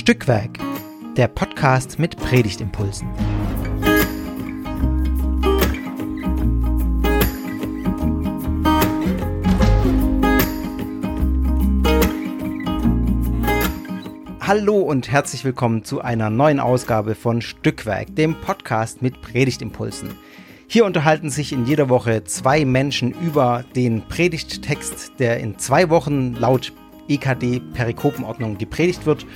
Stückwerk, der Podcast mit Predigtimpulsen. Hallo und herzlich willkommen zu einer neuen Ausgabe von Stückwerk, dem Podcast mit Predigtimpulsen. Hier unterhalten sich in jeder Woche zwei Menschen über den Predigttext, der in zwei Wochen laut EKD Perikopenordnung gepredigt wird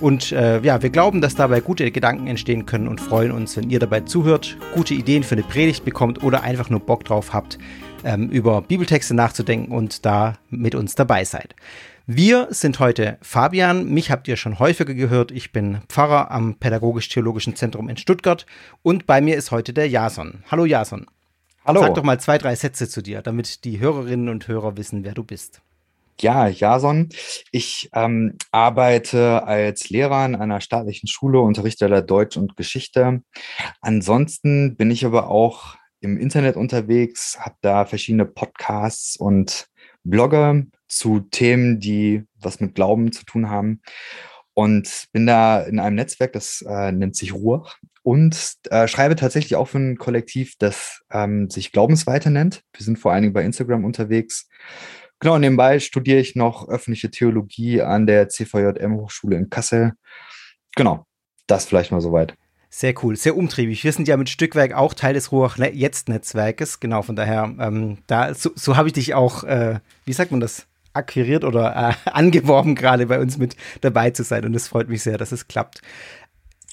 und äh, ja, wir glauben, dass dabei gute Gedanken entstehen können und freuen uns, wenn ihr dabei zuhört, gute Ideen für eine Predigt bekommt oder einfach nur Bock drauf habt, ähm, über Bibeltexte nachzudenken und da mit uns dabei seid. Wir sind heute Fabian, mich habt ihr schon häufiger gehört, ich bin Pfarrer am Pädagogisch-Theologischen Zentrum in Stuttgart und bei mir ist heute der Jason. Hallo Jason. Hallo. Sag doch mal zwei, drei Sätze zu dir, damit die Hörerinnen und Hörer wissen, wer du bist. Ja, Jason. Ich ähm, arbeite als Lehrer an einer staatlichen Schule, unterrichte da Deutsch und Geschichte. Ansonsten bin ich aber auch im Internet unterwegs, habe da verschiedene Podcasts und Blogger zu Themen, die was mit Glauben zu tun haben. Und bin da in einem Netzwerk, das äh, nennt sich Ruhr und äh, schreibe tatsächlich auch für ein Kollektiv, das ähm, sich Glaubensweiter nennt. Wir sind vor allen Dingen bei Instagram unterwegs Genau, nebenbei studiere ich noch öffentliche Theologie an der CVJM Hochschule in Kassel. Genau, das vielleicht mal soweit. Sehr cool, sehr umtriebig. Wir sind ja mit Stückwerk auch Teil des Ruhr-Jetzt-Netzwerkes. Genau, von daher, ähm, da, so, so habe ich dich auch, äh, wie sagt man das, akquiriert oder äh, angeworben, gerade bei uns mit dabei zu sein. Und es freut mich sehr, dass es klappt.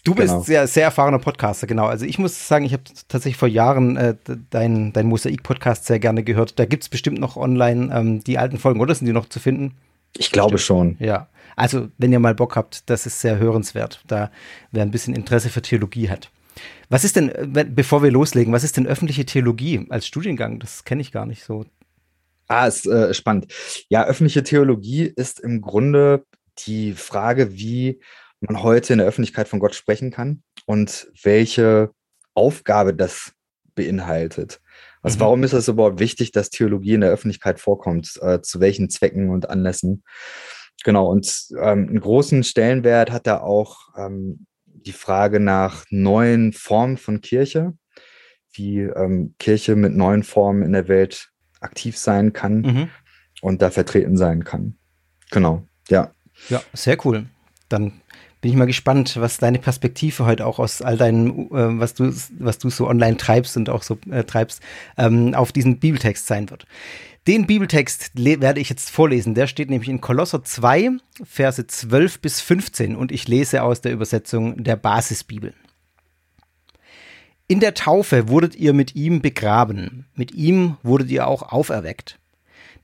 Du bist genau. sehr, sehr erfahrener Podcaster, genau. Also ich muss sagen, ich habe tatsächlich vor Jahren äh, dein, dein Mosaik-Podcast sehr gerne gehört. Da gibt es bestimmt noch online ähm, die alten Folgen, oder sind die noch zu finden? Ich glaube schon. Ja. Also, wenn ihr mal Bock habt, das ist sehr hörenswert. Da wer ein bisschen Interesse für Theologie hat. Was ist denn, bevor wir loslegen, was ist denn öffentliche Theologie als Studiengang? Das kenne ich gar nicht so. Ah, ist äh, spannend. Ja, öffentliche Theologie ist im Grunde die Frage, wie man heute in der Öffentlichkeit von Gott sprechen kann und welche Aufgabe das beinhaltet. Also mhm. warum ist es überhaupt wichtig, dass Theologie in der Öffentlichkeit vorkommt? Äh, zu welchen Zwecken und Anlässen? Genau, und ähm, einen großen Stellenwert hat da auch ähm, die Frage nach neuen Formen von Kirche, wie ähm, Kirche mit neuen Formen in der Welt aktiv sein kann mhm. und da vertreten sein kann. Genau, ja. Ja, sehr cool. Dann bin ich mal gespannt, was deine Perspektive heute auch aus all deinen, äh, was du, was du so online treibst und auch so äh, treibst, ähm, auf diesen Bibeltext sein wird. Den Bibeltext werde ich jetzt vorlesen. Der steht nämlich in Kolosser 2, Verse 12 bis 15 und ich lese aus der Übersetzung der Basisbibel. In der Taufe wurdet ihr mit ihm begraben, mit ihm wurdet ihr auch auferweckt.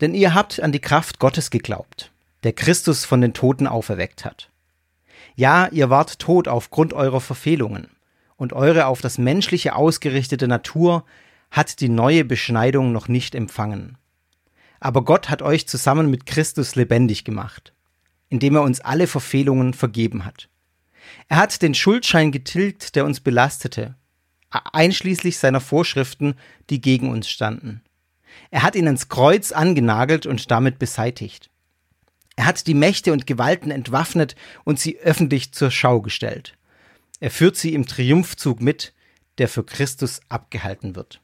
Denn ihr habt an die Kraft Gottes geglaubt, der Christus von den Toten auferweckt hat. Ja, ihr wart tot aufgrund eurer Verfehlungen, und eure auf das Menschliche ausgerichtete Natur hat die neue Beschneidung noch nicht empfangen. Aber Gott hat euch zusammen mit Christus lebendig gemacht, indem er uns alle Verfehlungen vergeben hat. Er hat den Schuldschein getilgt, der uns belastete, einschließlich seiner Vorschriften, die gegen uns standen. Er hat ihn ans Kreuz angenagelt und damit beseitigt. Er hat die Mächte und Gewalten entwaffnet und sie öffentlich zur Schau gestellt. Er führt sie im Triumphzug mit, der für Christus abgehalten wird.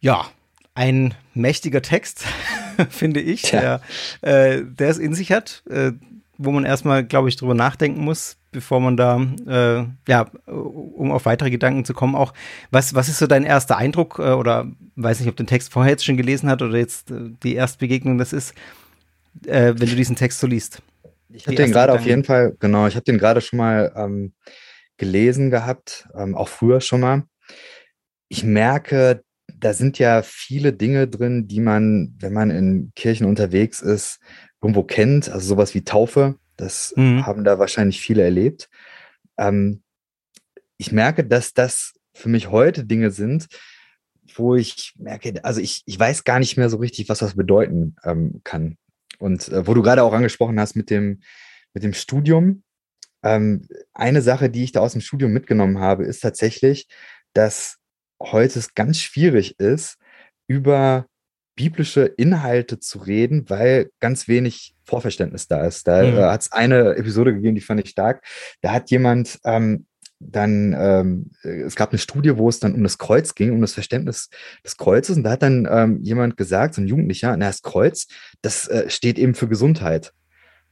Ja, ein mächtiger Text, finde ich, der, äh, der es in sich hat, äh, wo man erstmal, glaube ich, drüber nachdenken muss, bevor man da, äh, ja, um auf weitere Gedanken zu kommen, auch, was, was ist so dein erster Eindruck äh, oder weiß nicht, ob du den Text vorher jetzt schon gelesen hast oder jetzt äh, die Erstbegegnung das ist, äh, wenn du diesen Text so liest? Ich habe den gerade auf jeden Fall, genau, ich habe den gerade schon mal ähm, gelesen gehabt, ähm, auch früher schon mal. Ich merke, da sind ja viele Dinge drin, die man, wenn man in Kirchen unterwegs ist, irgendwo kennt, also sowas wie Taufe, das mhm. haben da wahrscheinlich viele erlebt. Ähm, ich merke, dass das für mich heute Dinge sind, wo ich merke, also ich, ich weiß gar nicht mehr so richtig, was das bedeuten ähm, kann. Und äh, wo du gerade auch angesprochen hast mit dem, mit dem Studium. Ähm, eine Sache, die ich da aus dem Studium mitgenommen habe, ist tatsächlich, dass heute es ganz schwierig ist, über biblische Inhalte zu reden, weil ganz wenig Vorverständnis da ist. Da mhm. äh, hat es eine Episode gegeben, die fand ich stark. Da hat jemand ähm, dann, ähm, es gab eine Studie, wo es dann um das Kreuz ging, um das Verständnis des Kreuzes. Und da hat dann ähm, jemand gesagt, so ein Jugendlicher, na, das Kreuz, das äh, steht eben für Gesundheit.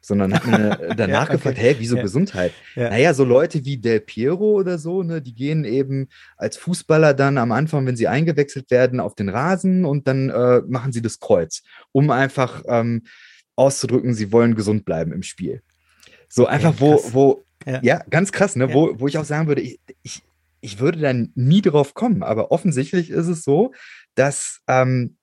Sondern hat mir äh, danach ja, okay. gefragt, hä, wieso ja. Gesundheit? Ja. Naja, so Leute wie Del Piero oder so, ne, die gehen eben als Fußballer dann am Anfang, wenn sie eingewechselt werden, auf den Rasen und dann äh, machen sie das Kreuz, um einfach ähm, auszudrücken, sie wollen gesund bleiben im Spiel. So einfach, wo, wo ja. ja, ganz krass, ne? Ja. Wo, wo ich auch sagen würde, ich, ich, ich würde dann nie drauf kommen, aber offensichtlich ist es so, dass ähm,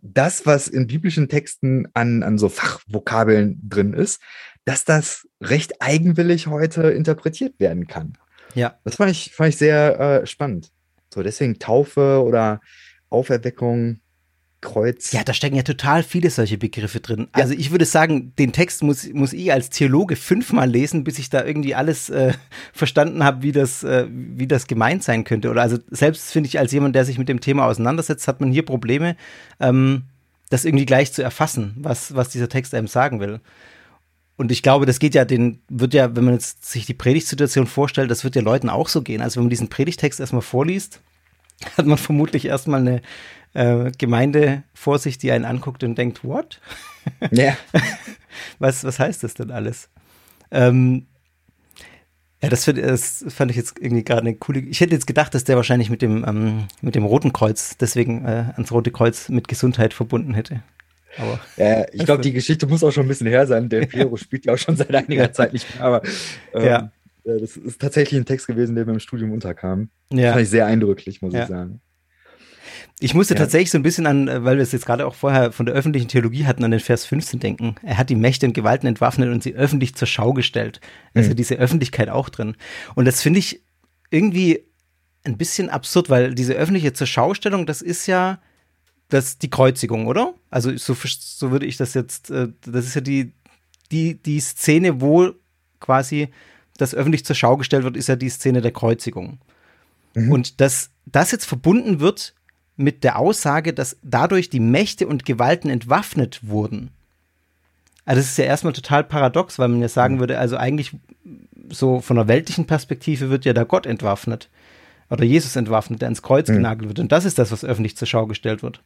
das, was in biblischen Texten an, an so Fachvokabeln drin ist, dass das recht eigenwillig heute interpretiert werden kann. Ja. Das fand ich, fand ich sehr äh, spannend. So, deswegen Taufe oder Auferweckung, Kreuz. Ja, da stecken ja total viele solche Begriffe drin. Ja. Also ich würde sagen, den Text muss, muss ich als Theologe fünfmal lesen, bis ich da irgendwie alles äh, verstanden habe, wie das, äh, wie das gemeint sein könnte. Oder also selbst finde ich als jemand, der sich mit dem Thema auseinandersetzt, hat man hier Probleme, ähm, das irgendwie gleich zu erfassen, was, was dieser Text einem sagen will. Und ich glaube, das geht ja, den wird ja, wenn man jetzt sich die Predigtsituation vorstellt, das wird ja Leuten auch so gehen. Also wenn man diesen Predigtext erstmal vorliest, hat man vermutlich erstmal eine, äh, Gemeinde vor sich, die einen anguckt und denkt, what? Ja. was, was heißt das denn alles? Ähm, ja, das, find, das, fand ich jetzt irgendwie gerade eine coole. Ich hätte jetzt gedacht, dass der wahrscheinlich mit dem, ähm, mit dem Roten Kreuz, deswegen äh, ans Rote Kreuz mit Gesundheit verbunden hätte. Aber ja, ich glaube, die Geschichte muss auch schon ein bisschen her sein. Der Piero spielt ja auch schon seit einiger Zeit nicht mehr, aber ähm, ja. Das ist tatsächlich ein Text gewesen, der mir im Studium unterkam. Ja. Das fand ich sehr eindrücklich, muss ja. ich sagen. Ich musste ja. tatsächlich so ein bisschen an, äh, weil wir es jetzt gerade auch vorher von der öffentlichen Theologie hatten, an den Vers 15 denken. Er hat die Mächte und Gewalten entwaffnet und sie öffentlich zur Schau gestellt. Also mhm. diese Öffentlichkeit auch drin. Und das finde ich irgendwie ein bisschen absurd, weil diese öffentliche zur Schaustellung, das ist ja das die Kreuzigung, oder? Also so, so würde ich das jetzt, äh, das ist ja die, die, die Szene, wo quasi das öffentlich zur Schau gestellt wird, ist ja die Szene der Kreuzigung. Mhm. Und dass das jetzt verbunden wird mit der Aussage, dass dadurch die Mächte und Gewalten entwaffnet wurden. Also das ist ja erstmal total paradox, weil man ja sagen mhm. würde, also eigentlich so von der weltlichen Perspektive wird ja da Gott entwaffnet oder Jesus entwaffnet, der ins Kreuz mhm. genagelt wird. Und das ist das, was öffentlich zur Schau gestellt wird.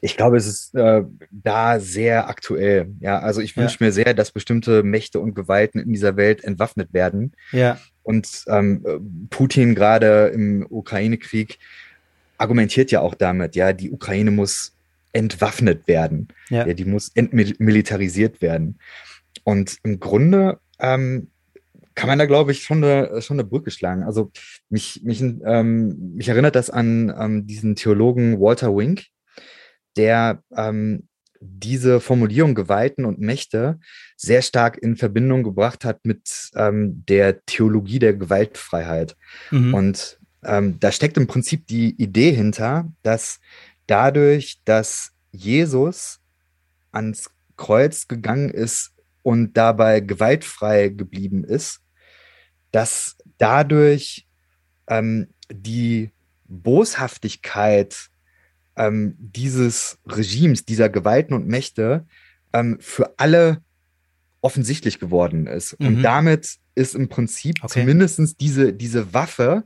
Ich glaube, es ist äh, da sehr aktuell. Ja, also ich wünsche ja. mir sehr, dass bestimmte Mächte und Gewalten in dieser Welt entwaffnet werden. Ja. Und ähm, Putin gerade im Ukraine-Krieg argumentiert ja auch damit, ja, die Ukraine muss entwaffnet werden. Ja. ja die muss entmilitarisiert werden. Und im Grunde ähm, kann man da, glaube ich, schon eine, schon eine Brücke schlagen. Also mich, mich, ähm, mich erinnert das an ähm, diesen Theologen Walter Wink, der ähm, diese Formulierung Gewalten und Mächte sehr stark in Verbindung gebracht hat mit ähm, der Theologie der Gewaltfreiheit. Mhm. Und ähm, da steckt im Prinzip die Idee hinter, dass dadurch, dass Jesus ans Kreuz gegangen ist und dabei gewaltfrei geblieben ist, dass dadurch ähm, die Boshaftigkeit ähm, dieses Regimes, dieser Gewalten und Mächte ähm, für alle offensichtlich geworden ist. Mhm. Und damit ist im Prinzip okay. zumindest diese, diese Waffe,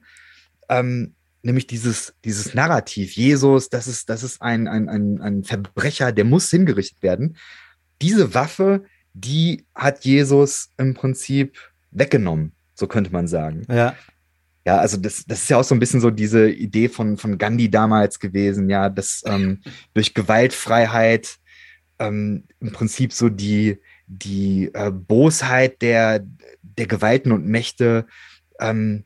ähm, nämlich dieses, dieses Narrativ, Jesus, das ist, das ist ein, ein, ein, ein Verbrecher, der muss hingerichtet werden. Diese Waffe, die hat Jesus im Prinzip weggenommen, so könnte man sagen. Ja. Ja, also das, das ist ja auch so ein bisschen so diese Idee von, von Gandhi damals gewesen, ja, dass ähm, durch Gewaltfreiheit ähm, im Prinzip so die, die äh, Bosheit der, der Gewalten und Mächte ähm,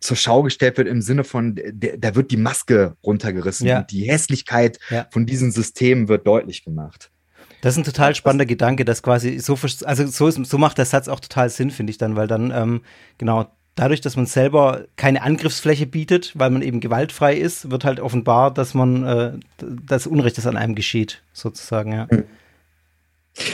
zur Schau gestellt wird im Sinne von, da wird die Maske runtergerissen ja. und die Hässlichkeit ja. von diesen Systemen wird deutlich gemacht. Das ist ein total spannender das, Gedanke, dass quasi so, also so, ist, so macht der Satz auch total Sinn, finde ich dann, weil dann, ähm, genau, dadurch, dass man selber keine Angriffsfläche bietet, weil man eben gewaltfrei ist, wird halt offenbar, dass man äh, das Unrecht, das an einem geschieht, sozusagen, ja. Hm.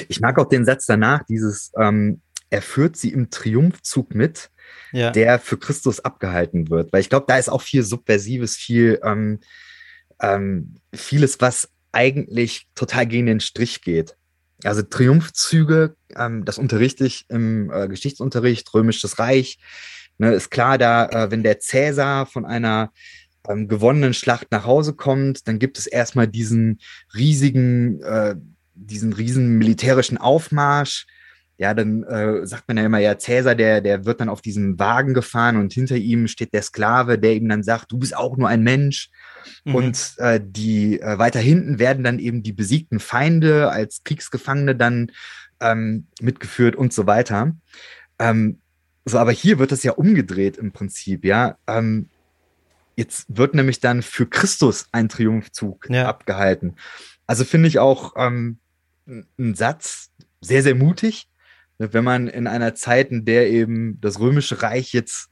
Ich mag auch den Satz danach, dieses, ähm, er führt sie im Triumphzug mit, ja. der für Christus abgehalten wird. Weil ich glaube, da ist auch viel Subversives, viel, ähm, ähm, vieles, was eigentlich total gegen den Strich geht. Also Triumphzüge, ähm, das unterrichte ich im äh, Geschichtsunterricht, Römisches Reich. Ne, ist klar, da, äh, wenn der Cäsar von einer ähm, gewonnenen Schlacht nach Hause kommt, dann gibt es erstmal diesen riesigen, äh, diesen riesen militärischen Aufmarsch. Ja, dann äh, sagt man ja immer, ja, Cäsar, der, der wird dann auf diesem Wagen gefahren und hinter ihm steht der Sklave, der ihm dann sagt, du bist auch nur ein Mensch. Mhm. Und äh, die äh, weiter hinten werden dann eben die besiegten Feinde als Kriegsgefangene dann ähm, mitgeführt und so weiter. Ähm, so, aber hier wird das ja umgedreht im Prinzip, ja. Ähm, Jetzt wird nämlich dann für Christus ein Triumphzug ja. abgehalten. Also finde ich auch ähm, ein Satz sehr, sehr mutig, ne, wenn man in einer Zeit, in der eben das Römische Reich jetzt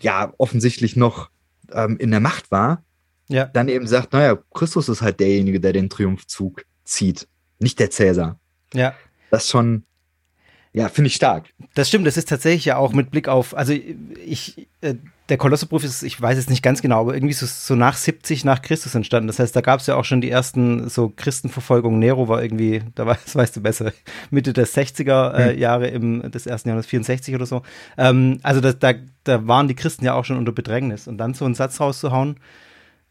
ja offensichtlich noch ähm, in der Macht war, ja. dann eben sagt, naja, Christus ist halt derjenige, der den Triumphzug zieht, nicht der Cäsar. Ja. Das schon, ja, finde ich stark. Das stimmt, das ist tatsächlich ja auch mit Blick auf, also ich, äh, der Kolosserbrief ist, ich weiß es nicht ganz genau, aber irgendwie so, so nach 70 nach Christus entstanden. Das heißt, da gab es ja auch schon die ersten so Christenverfolgungen. Nero war irgendwie, da war, das weißt du besser, Mitte der 60er äh, hm. Jahre im, des ersten Jahrhunderts, 64 oder so. Ähm, also da, da, da waren die Christen ja auch schon unter Bedrängnis. Und dann so einen Satz rauszuhauen,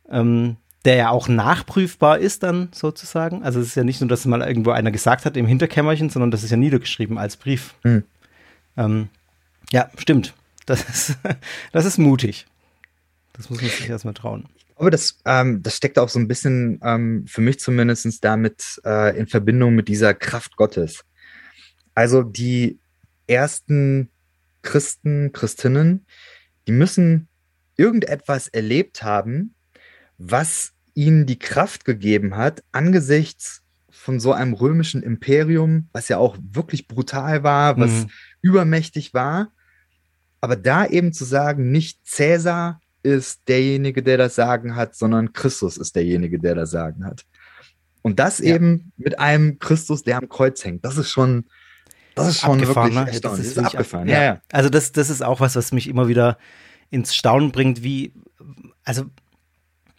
ähm, der ja auch nachprüfbar ist dann sozusagen. Also es ist ja nicht nur, dass mal irgendwo einer gesagt hat im Hinterkämmerchen, sondern das ist ja niedergeschrieben als Brief. Hm. Ähm, ja, stimmt. Das ist, das ist mutig. Das muss man sich erstmal trauen. Aber das, ähm, das steckt auch so ein bisschen ähm, für mich zumindest damit äh, in Verbindung mit dieser Kraft Gottes. Also die ersten Christen, Christinnen, die müssen irgendetwas erlebt haben, was ihnen die Kraft gegeben hat, angesichts von so einem römischen Imperium, was ja auch wirklich brutal war, was mhm. übermächtig war, aber da eben zu sagen, nicht Cäsar ist derjenige, der das Sagen hat, sondern Christus ist derjenige, der das Sagen hat. Und das ja. eben mit einem Christus, der am Kreuz hängt. Das ist schon, das ist schon abgefahren, wirklich ne? das ist, das ist abgefahren. Ab, ja. ja. Also das, das ist auch was, was mich immer wieder ins Staunen bringt, wie, also,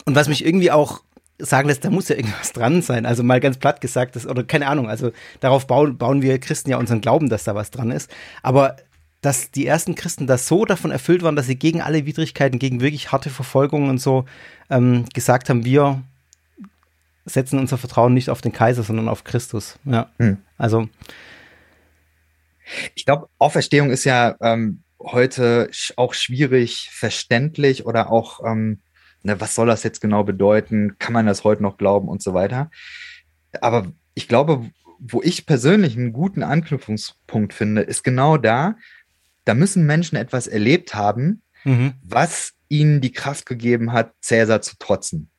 und was mich irgendwie auch sagen lässt, da muss ja irgendwas dran sein. Also mal ganz platt gesagt, das, oder keine Ahnung, also darauf bauen, bauen wir Christen ja unseren Glauben, dass da was dran ist. Aber dass die ersten Christen da so davon erfüllt waren, dass sie gegen alle Widrigkeiten, gegen wirklich harte Verfolgungen und so ähm, gesagt haben, wir setzen unser Vertrauen nicht auf den Kaiser, sondern auf Christus. Ja, hm. also. Ich glaube, Auferstehung ist ja ähm, heute auch schwierig verständlich oder auch, ähm, ne, was soll das jetzt genau bedeuten? Kann man das heute noch glauben und so weiter? Aber ich glaube, wo ich persönlich einen guten Anknüpfungspunkt finde, ist genau da, da müssen Menschen etwas erlebt haben, mhm. was ihnen die Kraft gegeben hat, Cäsar zu trotzen.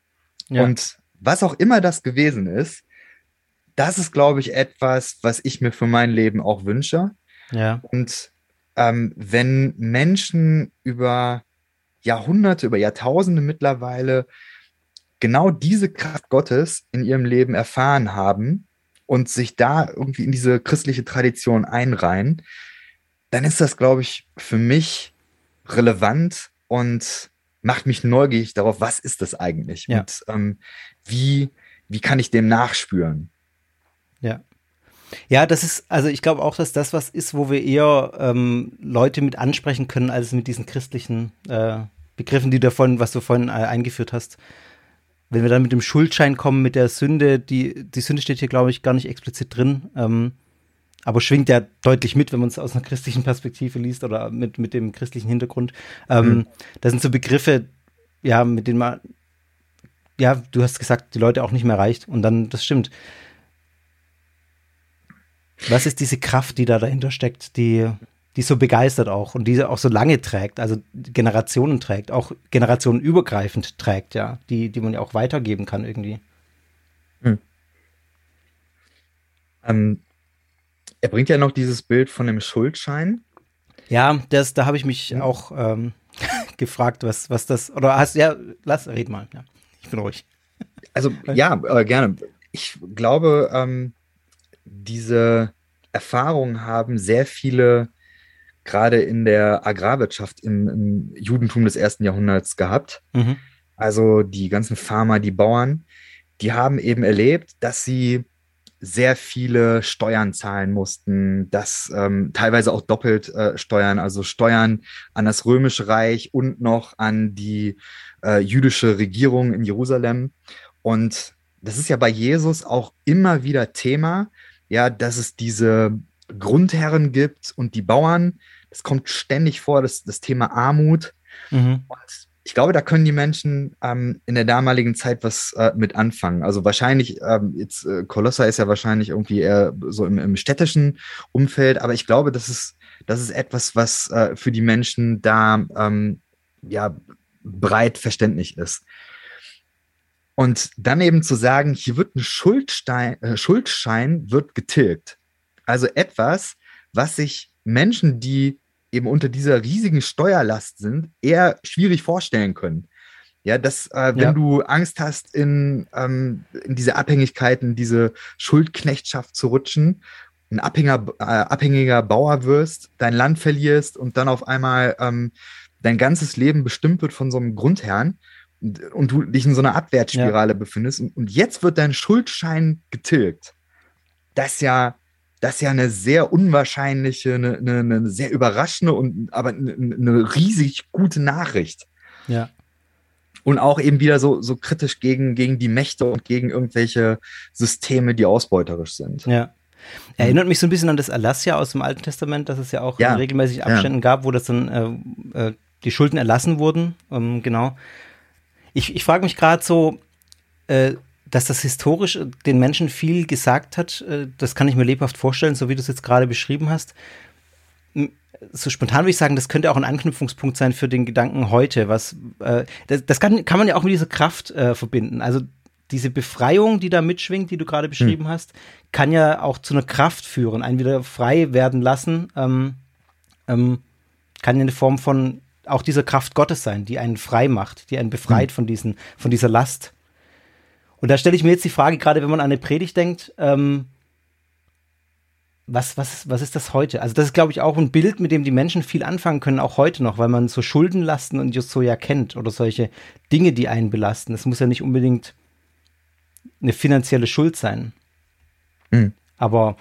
Ja. Und was auch immer das gewesen ist, das ist, glaube ich, etwas, was ich mir für mein Leben auch wünsche. Ja. Und ähm, wenn Menschen über Jahrhunderte, über Jahrtausende mittlerweile genau diese Kraft Gottes in ihrem Leben erfahren haben und sich da irgendwie in diese christliche Tradition einreihen, dann ist das, glaube ich, für mich relevant und macht mich neugierig darauf, was ist das eigentlich ja. und ähm, wie, wie kann ich dem nachspüren. Ja. Ja, das ist, also ich glaube auch, dass das was ist, wo wir eher ähm, Leute mit ansprechen können, als mit diesen christlichen äh, Begriffen, die du davon, was du vorhin äh, eingeführt hast. Wenn wir dann mit dem Schuldschein kommen, mit der Sünde, die, die Sünde steht hier, glaube ich, gar nicht explizit drin. Ähm, aber schwingt ja deutlich mit, wenn man es aus einer christlichen Perspektive liest oder mit, mit dem christlichen Hintergrund. Ähm, mhm. Das sind so Begriffe, ja, mit denen man, ja, du hast gesagt, die Leute auch nicht mehr reicht. Und dann, das stimmt. Was ist diese Kraft, die da dahinter steckt, die, die so begeistert auch und die auch so lange trägt, also Generationen trägt, auch generationenübergreifend trägt, ja, die, die man ja auch weitergeben kann irgendwie. Hm. Ähm, er bringt ja noch dieses Bild von dem Schuldschein. Ja, das, da habe ich mich ja. auch ähm, gefragt, was, was das, oder hast, ja, lass, red mal, ja, ich bin ruhig. Also, ja, äh, gerne. Ich glaube, ähm, diese Erfahrungen haben sehr viele, gerade in der Agrarwirtschaft im, im Judentum des ersten Jahrhunderts gehabt. Mhm. Also die ganzen Farmer, die Bauern, die haben eben erlebt, dass sie sehr viele Steuern zahlen mussten, dass ähm, teilweise auch doppelt äh, Steuern, also Steuern an das Römische Reich und noch an die äh, jüdische Regierung in Jerusalem. Und das ist ja bei Jesus auch immer wieder Thema, ja, dass es diese Grundherren gibt und die Bauern. Das kommt ständig vor, das, das Thema Armut. Mhm. Und ich glaube, da können die Menschen ähm, in der damaligen Zeit was äh, mit anfangen. Also wahrscheinlich, ähm, jetzt äh, Kolosser ist ja wahrscheinlich irgendwie eher so im, im, städtischen Umfeld, aber ich glaube, das ist, das ist etwas, was äh, für die Menschen da ähm, ja breit verständlich ist. Und dann eben zu sagen, hier wird ein Schuldstein, äh, Schuldschein wird getilgt. Also etwas, was sich Menschen, die eben unter dieser riesigen Steuerlast sind, eher schwierig vorstellen können. Ja, dass äh, wenn ja. du Angst hast, in, ähm, in diese Abhängigkeiten, diese Schuldknechtschaft zu rutschen, ein abhängiger, äh, abhängiger Bauer wirst, dein Land verlierst und dann auf einmal ähm, dein ganzes Leben bestimmt wird von so einem Grundherrn und, du dich in so einer Abwärtsspirale ja. befindest und, und jetzt wird dein Schuldschein getilgt. Das ist ja das ist ja eine sehr unwahrscheinliche, eine, eine, eine sehr überraschende und aber eine, eine, riesig gute Nachricht. Ja. Und auch eben wieder so, so kritisch gegen, gegen die Mächte und gegen irgendwelche Systeme, die ausbeuterisch sind. Ja. Erinnert mich so ein bisschen an das Erlassja aus dem Alten Testament, dass es ja auch ja. regelmäßig Abständen ja. gab, wo das dann äh, äh, die Schulden erlassen wurden. Ähm, genau. Ich, ich frage mich gerade so, äh, dass das historisch den Menschen viel gesagt hat, äh, das kann ich mir lebhaft vorstellen, so wie du es jetzt gerade beschrieben hast. So spontan würde ich sagen, das könnte auch ein Anknüpfungspunkt sein für den Gedanken heute. Was, äh, das, das kann, kann man ja auch mit dieser Kraft äh, verbinden. Also diese Befreiung, die da mitschwingt, die du gerade beschrieben hm. hast, kann ja auch zu einer Kraft führen, einen wieder frei werden lassen. Ähm, ähm, kann ja eine Form von auch dieser Kraft Gottes sein, die einen frei macht, die einen befreit hm. von, diesen, von dieser Last. Und da stelle ich mir jetzt die Frage, gerade wenn man an eine Predigt denkt, ähm, was, was, was ist das heute? Also das ist, glaube ich, auch ein Bild, mit dem die Menschen viel anfangen können, auch heute noch, weil man so Schuldenlasten und just so ja kennt oder solche Dinge, die einen belasten. Es muss ja nicht unbedingt eine finanzielle Schuld sein. Mhm. Aber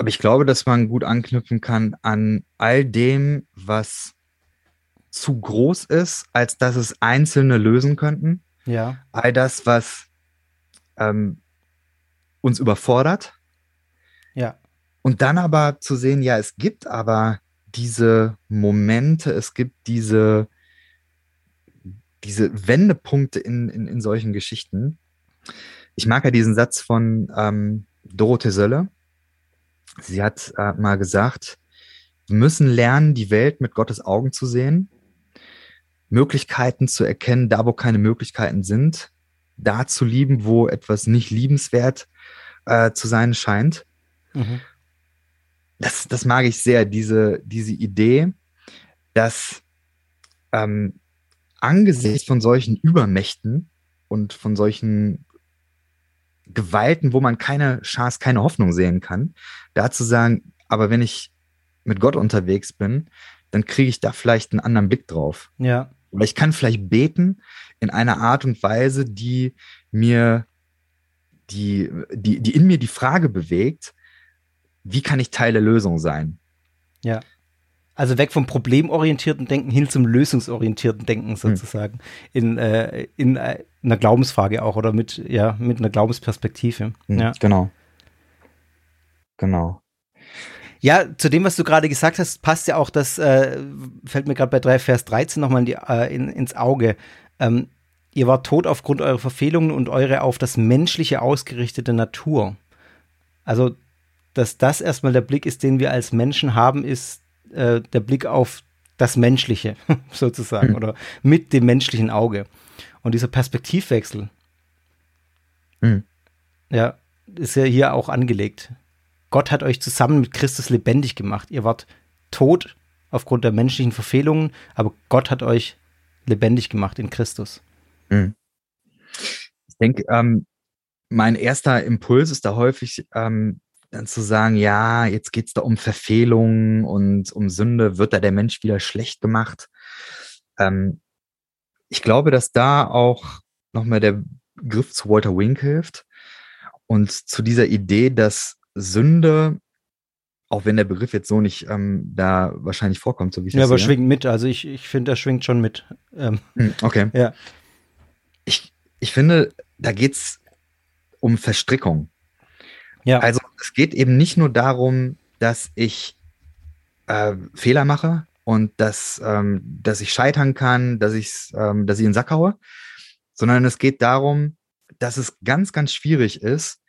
Aber ich glaube, dass man gut anknüpfen kann an all dem, was zu groß ist, als dass es Einzelne lösen könnten. Ja. All das, was ähm, uns überfordert. Ja. Und dann aber zu sehen, ja, es gibt aber diese Momente, es gibt diese, diese Wendepunkte in, in, in solchen Geschichten. Ich mag ja diesen Satz von ähm, Dorothee Sölle. Sie hat äh, mal gesagt, wir müssen lernen, die Welt mit Gottes Augen zu sehen Möglichkeiten zu erkennen, da wo keine Möglichkeiten sind, da zu lieben, wo etwas nicht liebenswert äh, zu sein scheint. Mhm. Das, das mag ich sehr, diese, diese Idee, dass ähm, angesichts von solchen Übermächten und von solchen Gewalten, wo man keine Chance, keine Hoffnung sehen kann, da zu sagen, aber wenn ich mit Gott unterwegs bin, dann kriege ich da vielleicht einen anderen Blick drauf. Ja. Oder ich kann vielleicht beten in einer Art und Weise, die mir, die, die, die in mir die Frage bewegt, wie kann ich Teil der Lösung sein? Ja. Also weg vom problemorientierten Denken hin zum lösungsorientierten Denken hm. sozusagen. Hm. In, äh, in äh, einer Glaubensfrage auch oder mit, ja, mit einer Glaubensperspektive. Hm, ja. Genau. Genau. Ja, zu dem, was du gerade gesagt hast, passt ja auch, das äh, fällt mir gerade bei 3 Vers 13 nochmal in äh, in, ins Auge. Ähm, ihr wart tot aufgrund eurer Verfehlungen und eure auf das Menschliche ausgerichtete Natur. Also, dass das erstmal der Blick ist, den wir als Menschen haben, ist äh, der Blick auf das Menschliche, sozusagen, mhm. oder mit dem menschlichen Auge. Und dieser Perspektivwechsel, mhm. ja, ist ja hier auch angelegt. Gott hat euch zusammen mit Christus lebendig gemacht. Ihr wart tot aufgrund der menschlichen Verfehlungen, aber Gott hat euch lebendig gemacht in Christus. Mhm. Ich denke, ähm, mein erster Impuls ist da häufig ähm, dann zu sagen, ja, jetzt geht es da um Verfehlungen und um Sünde, wird da der Mensch wieder schlecht gemacht. Ähm, ich glaube, dass da auch nochmal der Griff zu Walter Wink hilft und zu dieser Idee, dass Sünde, auch wenn der Begriff jetzt so nicht ähm, da wahrscheinlich vorkommt, so wie ich Ja, das aber sehe. schwingt mit. Also ich, ich finde, er schwingt schon mit. Ähm, Hm, Okay. ja. Ich, ich finde, da geht es um Verstrickung. Ja. Also es geht eben nicht nur darum, dass ich äh, Fehler mache und dass, ähm, dass ich scheitern kann, dass, ich's, ähm, dass ich in den Sack haue, sondern es geht darum, dass es ganz, ganz schwierig ist,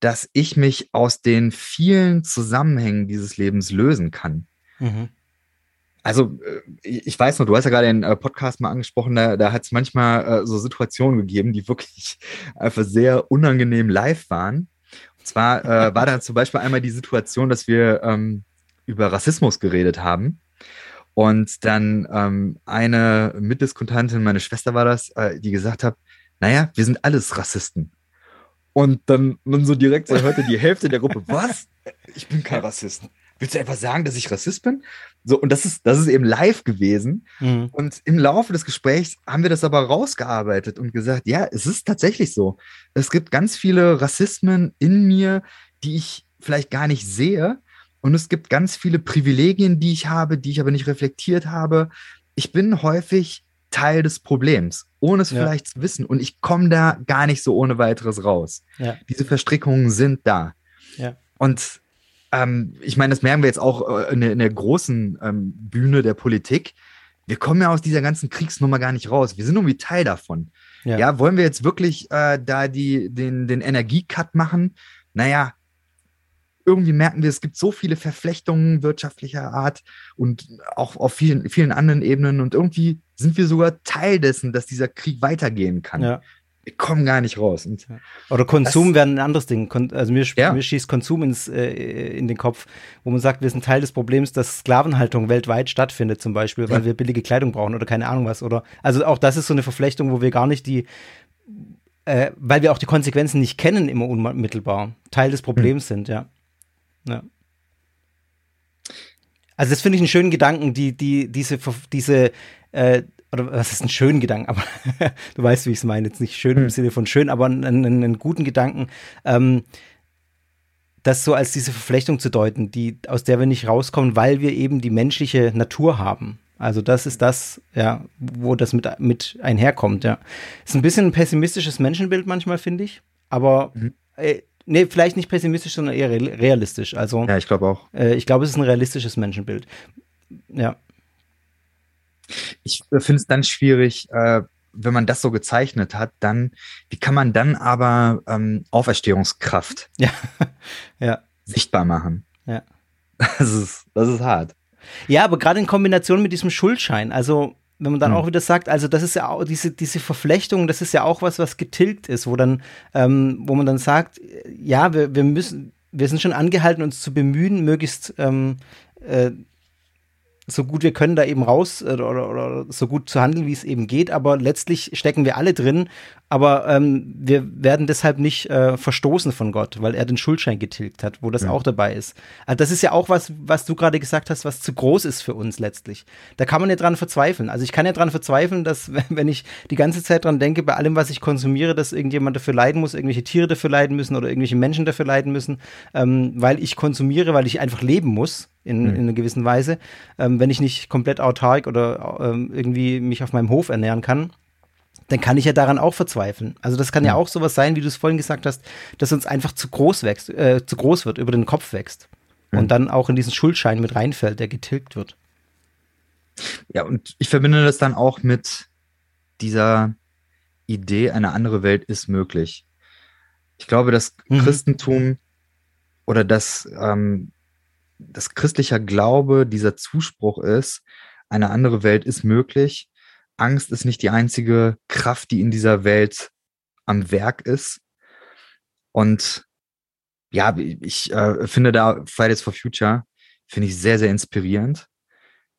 dass ich mich aus den vielen Zusammenhängen dieses Lebens lösen kann. Mhm. Also, äh, ich weiß noch, du hast ja gerade den äh, Podcast mal angesprochen, da, da hat es manchmal äh, so Situationen gegeben, die wirklich einfach sehr unangenehm live waren. Zwar äh, war da zum Beispiel einmal die Situation, dass wir ähm, über Rassismus geredet haben. Und dann ähm, eine Mitdiskutantin, meine Schwester war das, äh, die gesagt hat, naja, wir sind alles Rassisten. Und dann man so direkt so hörte die Hälfte der Gruppe, was? Ich bin kein Rassist. Willst du einfach sagen, dass ich Rassist bin? So, und das ist, das ist eben live gewesen. Mhm. Und im Laufe des Gesprächs haben wir das aber rausgearbeitet und gesagt, ja, es ist tatsächlich so. Es gibt ganz viele Rassismen in mir, die ich vielleicht gar nicht sehe. Und es gibt ganz viele Privilegien, die ich habe, die ich aber nicht reflektiert habe. Ich bin häufig Teil des Problems, ohne es Ja. vielleicht zu wissen. Und ich komme da gar nicht so ohne weiteres raus. Ja. Diese Verstrickungen sind da. Ja. Und ähm, ich meine, das merken wir jetzt auch äh, in, der, in der großen ähm, Bühne der Politik. Wir kommen ja aus dieser ganzen Kriegsnummer gar nicht raus. Wir sind irgendwie Teil davon. Ja. Ja, wollen wir jetzt wirklich äh, da die, den, den Energiecut machen? Naja, irgendwie merken wir, es gibt so viele Verflechtungen wirtschaftlicher Art und auch auf vielen, vielen anderen Ebenen. Und irgendwie sind wir sogar Teil dessen, dass dieser Krieg weitergehen kann. Ja. Wir kommen gar nicht raus. Und Oder Konsum Das- wäre ein anderes Ding. Also mir, Ja. mir schießt Konsum ins, äh, in den Kopf, wo man sagt, wir sind Teil des Problems, dass Sklavenhaltung weltweit stattfindet, zum Beispiel, weil Ja. wir billige Kleidung brauchen oder keine Ahnung was. Oder also auch das ist so eine Verflechtung, wo wir gar nicht die, äh, weil wir auch die Konsequenzen nicht kennen, immer unmittelbar Teil des Problems sind, ja. ja. Also das finde ich einen schönen Gedanken, die, die, diese, diese, äh, oder was ist ein schönen Gedanken, aber du weißt, wie ich es meine, jetzt nicht schön im Hm. Sinne von schön, aber einen, einen, guten Gedanken, ähm, das so als diese Verflechtung zu deuten, die, aus der wir nicht rauskommen, weil wir eben die menschliche Natur haben. Also das ist das, ja, wo das mit, mit einherkommt, ja. Ist ein bisschen ein pessimistisches Menschenbild manchmal, finde ich, aber Mhm. äh, nee, vielleicht nicht pessimistisch, sondern eher real- realistisch. Also ja, ich glaube auch. äh, ich glaube, es ist ein realistisches Menschenbild. Ja. Ich finde es dann schwierig, äh, wenn man das so gezeichnet hat, dann, wie kann man dann aber ähm, Auferstehungskraft Ja. ja. sichtbar machen? Ja. Das ist, das ist hart. Ja, aber gerade in Kombination mit diesem Schuldschein, also wenn man dann Hm. auch wieder sagt, also das ist ja auch diese, diese Verflechtung, das ist ja auch was, was getilgt ist, wo dann, ähm, wo man dann sagt, ja, wir, wir müssen, wir sind schon angehalten, uns zu bemühen, möglichst ähm, äh, so gut wir können da eben raus äh, oder, oder, oder so gut zu handeln, wie es eben geht, aber letztlich stecken wir alle drin, aber ähm, wir werden deshalb nicht äh, verstoßen von Gott, weil er den Schuldschein getilgt hat, wo das Ja. auch dabei ist. Also das ist ja auch was, was du gerade gesagt hast, was zu groß ist für uns letztlich. Da kann man ja dran verzweifeln. Also ich kann ja dran verzweifeln, dass wenn ich die ganze Zeit dran denke, bei allem, was ich konsumiere, dass irgendjemand dafür leiden muss, irgendwelche Tiere dafür leiden müssen oder irgendwelche Menschen dafür leiden müssen, ähm, weil ich konsumiere, weil ich einfach leben muss in, Mhm. in einer gewissen Weise, ähm, wenn ich nicht komplett autark oder ähm, irgendwie mich auf meinem Hof ernähren kann dann kann ich ja daran auch verzweifeln. Also das kann ja Ja. auch sowas sein, wie du es vorhin gesagt hast, dass uns einfach zu groß wächst, äh, zu groß wird, über den Kopf wächst. Mhm. Und dann auch in diesen Schuldschein mit reinfällt, der getilgt wird. Ja, und ich verbinde das dann auch mit dieser Idee, eine andere Welt ist möglich. Ich glaube, das Mhm. Christentum oder das, ähm, das christlicher Glaube, dieser Zuspruch ist, eine andere Welt ist möglich. Angst ist nicht die einzige Kraft, die in dieser Welt am Werk ist. Und ja, ich äh, finde da Fridays for Future, finde ich sehr, sehr inspirierend.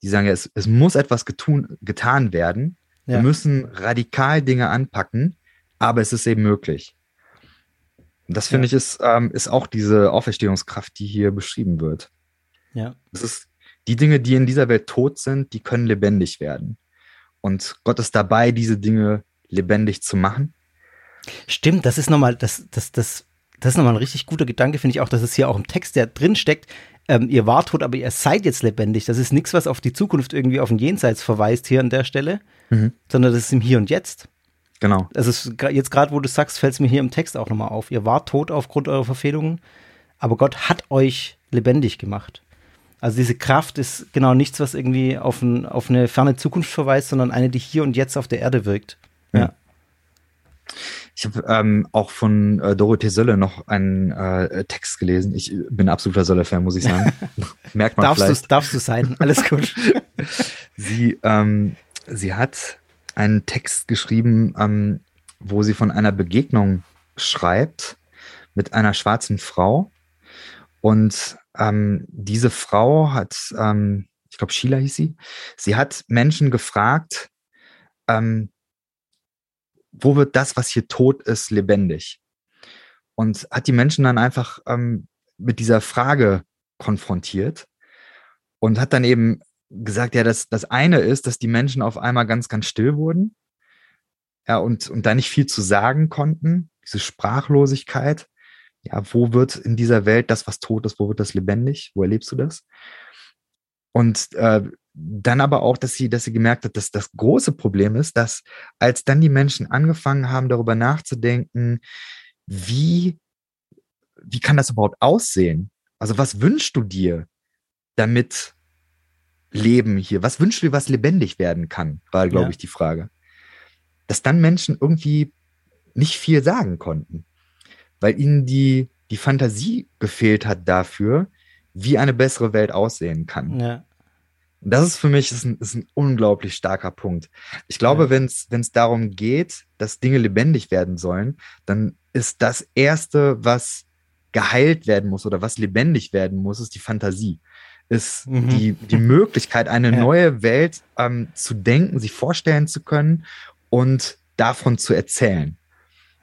Die sagen ja, es, es muss etwas getun, getan werden. Ja. Wir müssen radikal Dinge anpacken, aber es ist eben möglich. Das finde Ja. ich ist, ähm, ist auch diese Auferstehungskraft, die hier beschrieben wird. Ja. Es ist die Dinge, die in dieser Welt tot sind, die können lebendig werden. Und Gott ist dabei, diese Dinge lebendig zu machen. Stimmt, das ist nochmal, das, das, das, das ist nochmal ein richtig guter Gedanke, finde ich auch, dass es hier auch im Text, der drin steckt, ähm, ihr wart tot, aber ihr seid jetzt lebendig. Das ist nichts, was auf die Zukunft irgendwie auf ein Jenseits verweist hier an der Stelle, mhm. sondern das ist im Hier und Jetzt. Genau. Also jetzt gerade, wo du sagst, fällt es mir hier im Text auch nochmal auf. Ihr wart tot aufgrund eurer Verfehlungen, aber Gott hat euch lebendig gemacht. Also diese Kraft ist genau nichts, was irgendwie auf, ein, auf eine ferne Zukunft verweist, sondern eine, die hier und jetzt auf der Erde wirkt. Ja. ja. Ich habe ähm, auch von äh, Dorothee Sölle noch einen äh, Text gelesen. Ich bin absoluter Sölle-Fan, muss ich sagen. Merkt man darfst vielleicht. Du, darfst du sein, alles gut. sie, ähm, sie hat einen Text geschrieben, ähm, wo sie von einer Begegnung schreibt mit einer schwarzen Frau. Und ähm, diese Frau hat, ähm, ich glaube, Sheila hieß sie, sie hat Menschen gefragt, ähm, wo wird das, was hier tot ist, lebendig? Und hat die Menschen dann einfach ähm, mit dieser Frage konfrontiert und hat dann eben gesagt, ja, das, das eine ist, dass die Menschen auf einmal ganz, ganz still wurden ja, und, und da nicht viel zu sagen konnten, diese Sprachlosigkeit. Ja, wo wird in dieser Welt das, was tot ist, wo wird das lebendig? Wo erlebst du das? Und äh, dann aber auch, dass sie, dass sie gemerkt hat, dass das große Problem ist, dass als dann die Menschen angefangen haben, darüber nachzudenken, wie, wie kann das überhaupt aussehen? Also was wünschst du dir, damit Leben hier, was wünschst du dir, was lebendig werden kann, war, glaube ja. ich, die Frage. Dass dann Menschen irgendwie nicht viel sagen konnten, weil ihnen die, die Fantasie gefehlt hat dafür, wie eine bessere Welt aussehen kann. Ja. Und das ist für mich ist ein, ist ein unglaublich starker Punkt. Ich glaube, ja. wenn es darum geht, dass Dinge lebendig werden sollen, dann ist das Erste, was geheilt werden muss oder was lebendig werden muss, ist die Fantasie. Ist mhm. die, die Möglichkeit, eine ja. neue Welt ähm, zu denken, sich vorstellen zu können und davon zu erzählen.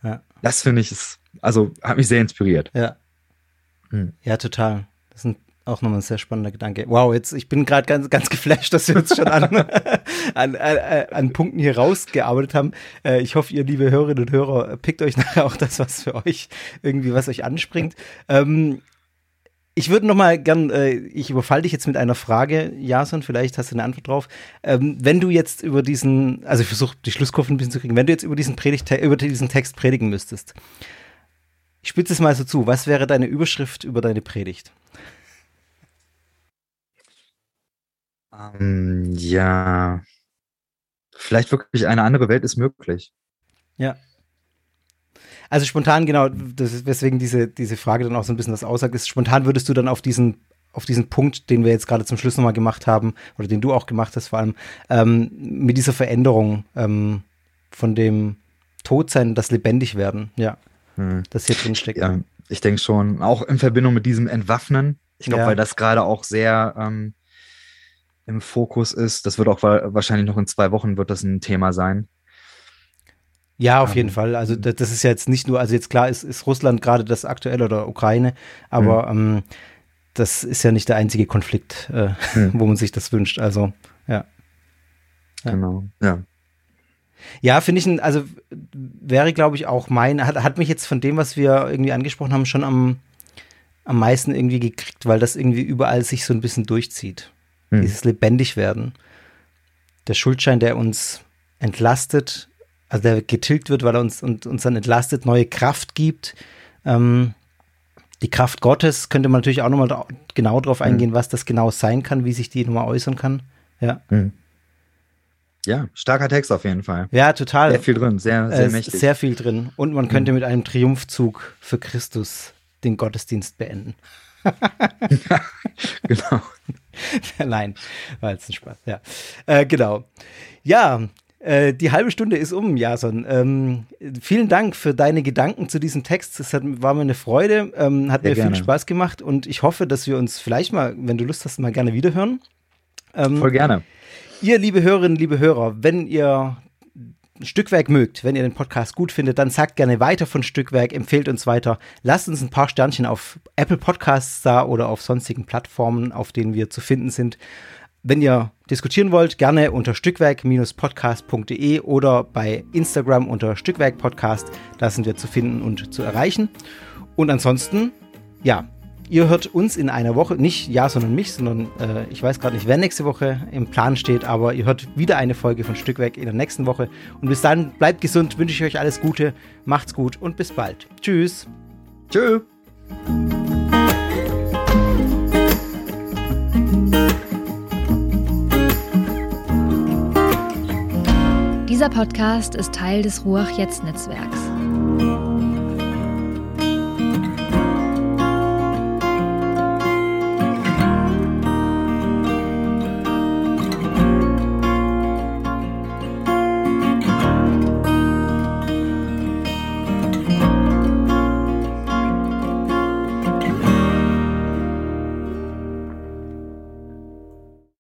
Ja. Das finde ich, ist, also hat mich sehr inspiriert. Ja. Hm. Ja, total. Das sind auch nochmal ein sehr spannender Gedanke. Wow, jetzt, ich bin gerade ganz, ganz geflasht, dass wir uns schon an, an, an, an, Punkten hier rausgearbeitet haben. Äh, ich hoffe, ihr liebe Hörerinnen und Hörer, pickt euch nachher auch das, was für euch irgendwie, was euch anspringt. Ähm, ich würde noch mal gern, äh, ich überfall dich jetzt mit einer Frage, Jason, vielleicht hast du eine Antwort drauf. Ähm, wenn du jetzt über diesen, also ich versuche die Schlusskurve ein bisschen zu kriegen, wenn du jetzt über diesen Predigt, über diesen Text predigen müsstest, ich spitze es mal so zu, was wäre deine Überschrift über deine Predigt? Ähm, ja, vielleicht wirklich eine andere Welt ist möglich. Ja. Also spontan, genau, das ist, weswegen diese, diese Frage dann auch so ein bisschen das aussagt, ist, spontan würdest du dann auf diesen, auf diesen Punkt, den wir jetzt gerade zum Schluss nochmal gemacht haben, oder den du auch gemacht hast vor allem, ähm, mit dieser Veränderung ähm, von dem Todsein, das lebendig werden, ja, hm. das hier drin steckt. Ja, ich denke schon, auch in Verbindung mit diesem Entwaffnen. Ich glaube, ja. weil das gerade auch sehr ähm, im Fokus ist. Das wird auch wahrscheinlich noch in zwei Wochen wird das ein Thema sein. Ja, auf jeden Fall. Also das, das, ist ja jetzt nicht nur, also jetzt klar ist, ist Russland gerade das aktuelle oder Ukraine, aber mhm. ähm, das ist ja nicht der einzige Konflikt, äh, mhm. wo man sich das wünscht. Also ja. ja. Genau, ja. Ja, finde ich, ein, also wäre, glaube ich, auch mein, hat, hat mich jetzt von dem, was wir irgendwie angesprochen haben, schon am, am meisten irgendwie gekriegt, weil das irgendwie überall sich so ein bisschen durchzieht. Hm. Dieses Lebendigwerden. Der Schuldschein, der uns entlastet, also der getilgt wird, weil er uns, und, uns dann entlastet, neue Kraft gibt. Ähm, die Kraft Gottes könnte man natürlich auch nochmal da, genau darauf hm. eingehen, was das genau sein kann, wie sich die nochmal äußern kann. Ja. Hm. Ja, starker Text auf jeden Fall. Ja, total. Sehr viel drin, sehr, sehr äh, mächtig. Sehr viel drin. Und man könnte hm. mit einem Triumphzug für Christus den Gottesdienst beenden. genau. Nein, war jetzt ein Spaß, ja. Äh, genau. Ja, äh, die halbe Stunde ist um, Jason. Ähm, vielen Dank für deine Gedanken zu diesem Text. Es hat, war mir eine Freude, ähm, hat Sehr mir gerne. viel Spaß gemacht und ich hoffe, dass wir uns vielleicht mal, wenn du Lust hast, mal gerne wiederhören. Ähm, Voll gerne. Ihr, liebe Hörerinnen, liebe Hörer, wenn ihr Stückwerk mögt, wenn ihr den Podcast gut findet, dann sagt gerne weiter von Stückwerk, empfehlt uns weiter. Lasst uns ein paar Sternchen auf Apple Podcasts da oder auf sonstigen Plattformen, auf denen wir zu finden sind. Wenn ihr diskutieren wollt, gerne unter stückwerk-podcast.de oder bei Instagram unter Stückwerk-Podcast. Da sind wir zu finden und zu erreichen. Und ansonsten, ja, Ihr hört uns in einer Woche, nicht ja, sondern mich, sondern äh, ich weiß gerade nicht, wer nächste Woche im Plan steht, aber ihr hört wieder eine Folge von Stückwerk in der nächsten Woche. Und bis dann, bleibt gesund, wünsche ich euch alles Gute, macht's gut und bis bald. Tschüss. Tschö. Dieser Podcast ist Teil des Ruach Jetzt Netzwerks.